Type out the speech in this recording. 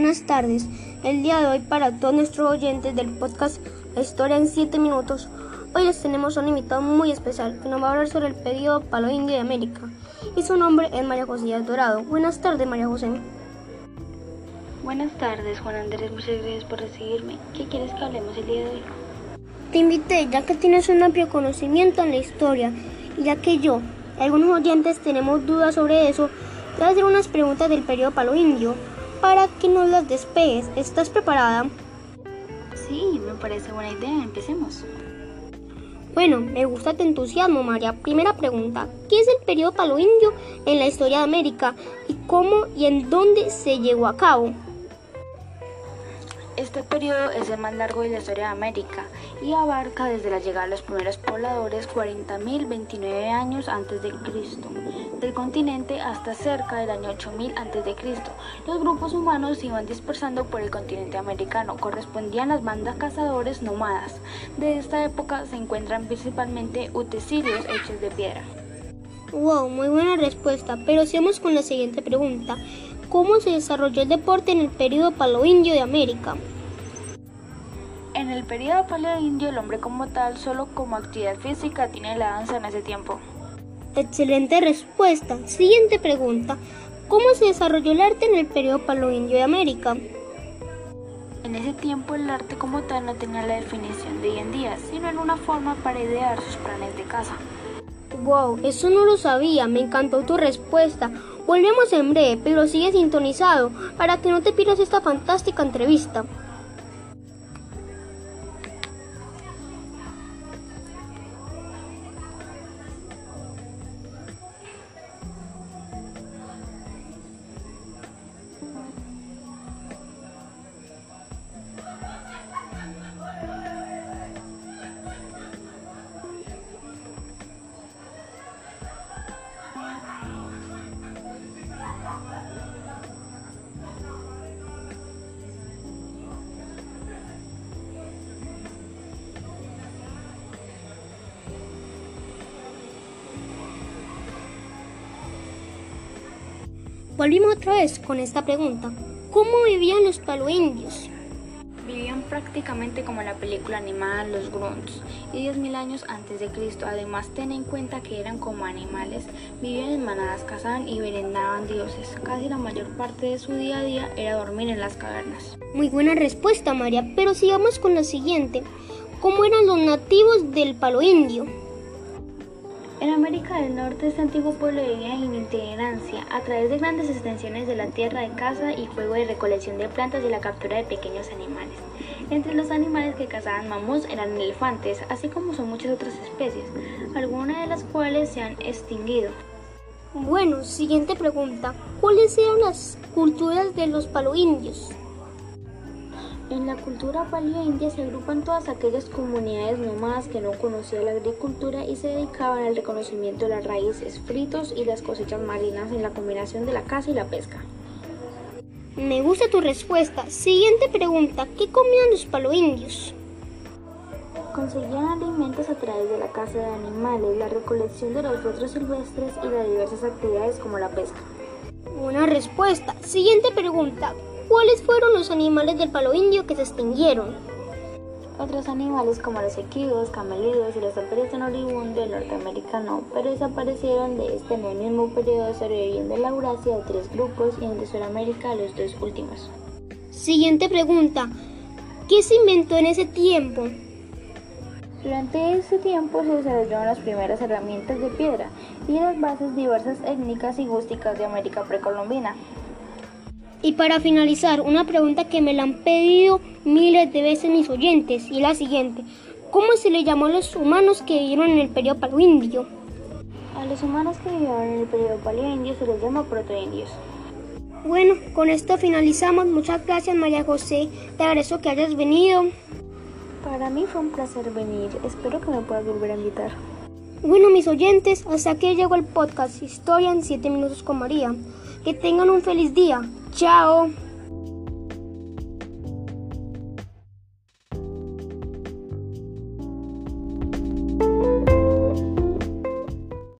Buenas tardes. El día de hoy para todos nuestros oyentes del podcast La Historia en 7 minutos, hoy les tenemos un invitado muy especial que nos va a hablar sobre el periodo Palo Indio de América y su nombre es María José Dorado. Buenas tardes María José. Buenas tardes Juan Andrés, muchas gracias por recibirme. ¿Qué quieres que hablemos el día de hoy? Te invité ya que tienes un amplio conocimiento en la historia y ya que yo y algunos oyentes tenemos dudas sobre eso, te voy a hacer unas preguntas del periodo Palo Indio para que nos las despegues. ¿Estás preparada? Sí, me parece buena idea. Empecemos. Bueno, me gusta tu entusiasmo, María. Primera pregunta, ¿qué es el periodo Palo Indio en la historia de América y cómo y en dónde se llevó a cabo? Este periodo es el más largo de la historia de América y abarca desde la llegada de los primeros pobladores 40.029 años antes de Cristo del continente hasta cerca del año 8000 a.C. Los grupos humanos se iban dispersando por el continente americano, correspondían las bandas cazadores nómadas. De esta época se encuentran principalmente utensilios hechos de piedra. Wow, muy buena respuesta, pero sigamos con la siguiente pregunta. ¿Cómo se desarrolló el deporte en el periodo palo-indio de América? En el periodo palo-indio el hombre como tal, solo como actividad física, tiene la danza en ese tiempo. Excelente respuesta. Siguiente pregunta. ¿Cómo se desarrolló el arte en el periodo palo-indio de América? En ese tiempo el arte como tal no tenía la definición de hoy en día, sino en una forma para idear sus planes de caza. Wow, eso no lo sabía, me encantó tu respuesta. Volvemos en breve, pero sigue sintonizado para que no te pierdas esta fantástica entrevista. Volvimos otra vez con esta pregunta. ¿Cómo vivían los paloindios? Vivían prácticamente como en la película animada Los Grunts y 10.000 años antes de Cristo. Además, ten en cuenta que eran como animales, vivían en manadas, cazaban y venenaban dioses. Casi la mayor parte de su día a día era dormir en las cavernas. Muy buena respuesta, María, pero sigamos con la siguiente. ¿Cómo eran los nativos del palo indio? En América del Norte este antiguo pueblo vivía en itinerancia a través de grandes extensiones de la tierra de caza y juego de recolección de plantas y la captura de pequeños animales. Entre los animales que cazaban mamuts eran elefantes, así como son muchas otras especies, algunas de las cuales se han extinguido. Bueno, siguiente pregunta. ¿Cuáles eran las culturas de los paloindios? En la cultura india se agrupan todas aquellas comunidades nómadas que no conocían la agricultura y se dedicaban al reconocimiento de las raíces, fritos y las cosechas marinas en la combinación de la caza y la pesca. Me gusta tu respuesta. Siguiente pregunta. ¿Qué comían los paloindios? Conseguían alimentos a través de la caza de animales, la recolección de los frutos silvestres y las diversas actividades como la pesca. Una respuesta. Siguiente pregunta. ¿Cuáles fueron los animales del palo indio que se extinguieron? Otros animales como los equidus, camelidos y los alperes de Noribundo del Norteamérica no, pero desaparecieron de este en el mismo periodo sobreviviendo en la Eurasia de tres grupos y en de Sudamérica los dos últimos. Siguiente pregunta. ¿Qué se inventó en ese tiempo? Durante ese tiempo se desarrollaron las primeras herramientas de piedra y las bases diversas étnicas y rústicas de América precolombina. Y para finalizar, una pregunta que me la han pedido miles de veces mis oyentes, y la siguiente. ¿Cómo se le llamó a los humanos que vivieron en el periodo paloindio? A los humanos que vivieron en el periodo paloindio se les llama protoindios. Bueno, con esto finalizamos. Muchas gracias María José. Te agradezco que hayas venido. Para mí fue un placer venir. Espero que me puedas volver a invitar. Bueno, mis oyentes, hasta aquí llegó el podcast Historia en 7 minutos con María. Que tengan un feliz día. Chao.